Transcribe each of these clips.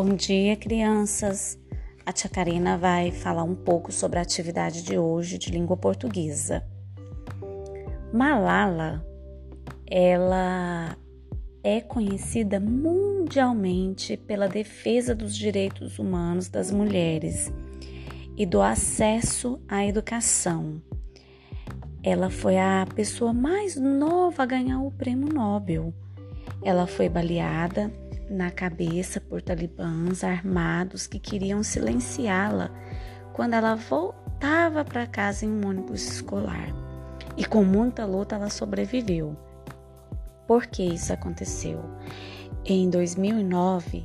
Bom dia, crianças. A tia Karina vai falar um pouco sobre a atividade de hoje de língua portuguesa. Malala, ela é conhecida mundialmente pela defesa dos direitos humanos das mulheres e do acesso à educação. Ela foi a pessoa mais nova a ganhar o prêmio Nobel. Ela foi baleada na cabeça por talibãs armados que queriam silenciá-la quando ela voltava para casa em um ônibus escolar. E com muita luta ela sobreviveu. Por que isso aconteceu? Em 2009,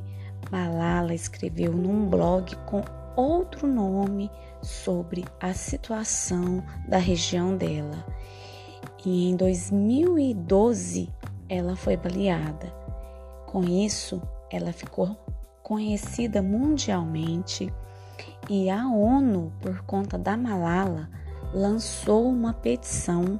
Malala escreveu num blog com outro nome sobre a situação da região dela. E em 2012 ela foi baleada. Com isso, ela ficou conhecida mundialmente e a ONU, por conta da Malala, lançou uma petição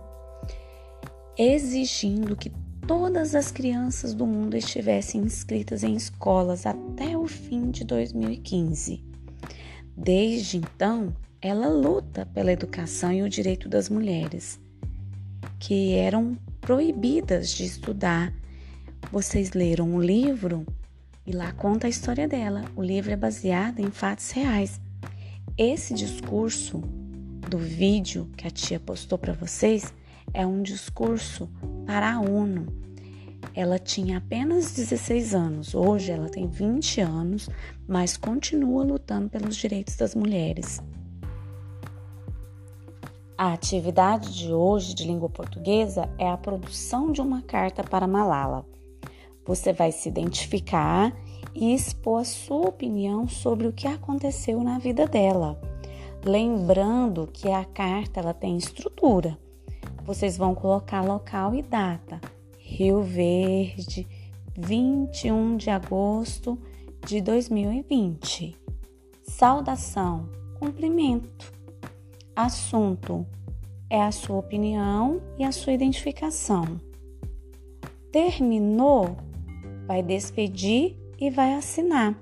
exigindo que todas as crianças do mundo estivessem inscritas em escolas até o fim de 2015. Desde então, ela luta pela educação e o direito das mulheres, que eram proibidas de estudar vocês leram o livro e lá conta a história dela. O livro é baseado em fatos reais. Esse discurso do vídeo que a tia postou para vocês é um discurso para a ONU. Ela tinha apenas 16 anos, hoje ela tem 20 anos, mas continua lutando pelos direitos das mulheres. A atividade de hoje de língua portuguesa é a produção de uma carta para Malala. Você vai se identificar e expor a sua opinião sobre o que aconteceu na vida dela. Lembrando que a carta ela tem estrutura. Vocês vão colocar local e data. Rio Verde, 21 de agosto de 2020. Saudação, cumprimento. Assunto é a sua opinião e a sua identificação. Terminou? Vai despedir e vai assinar.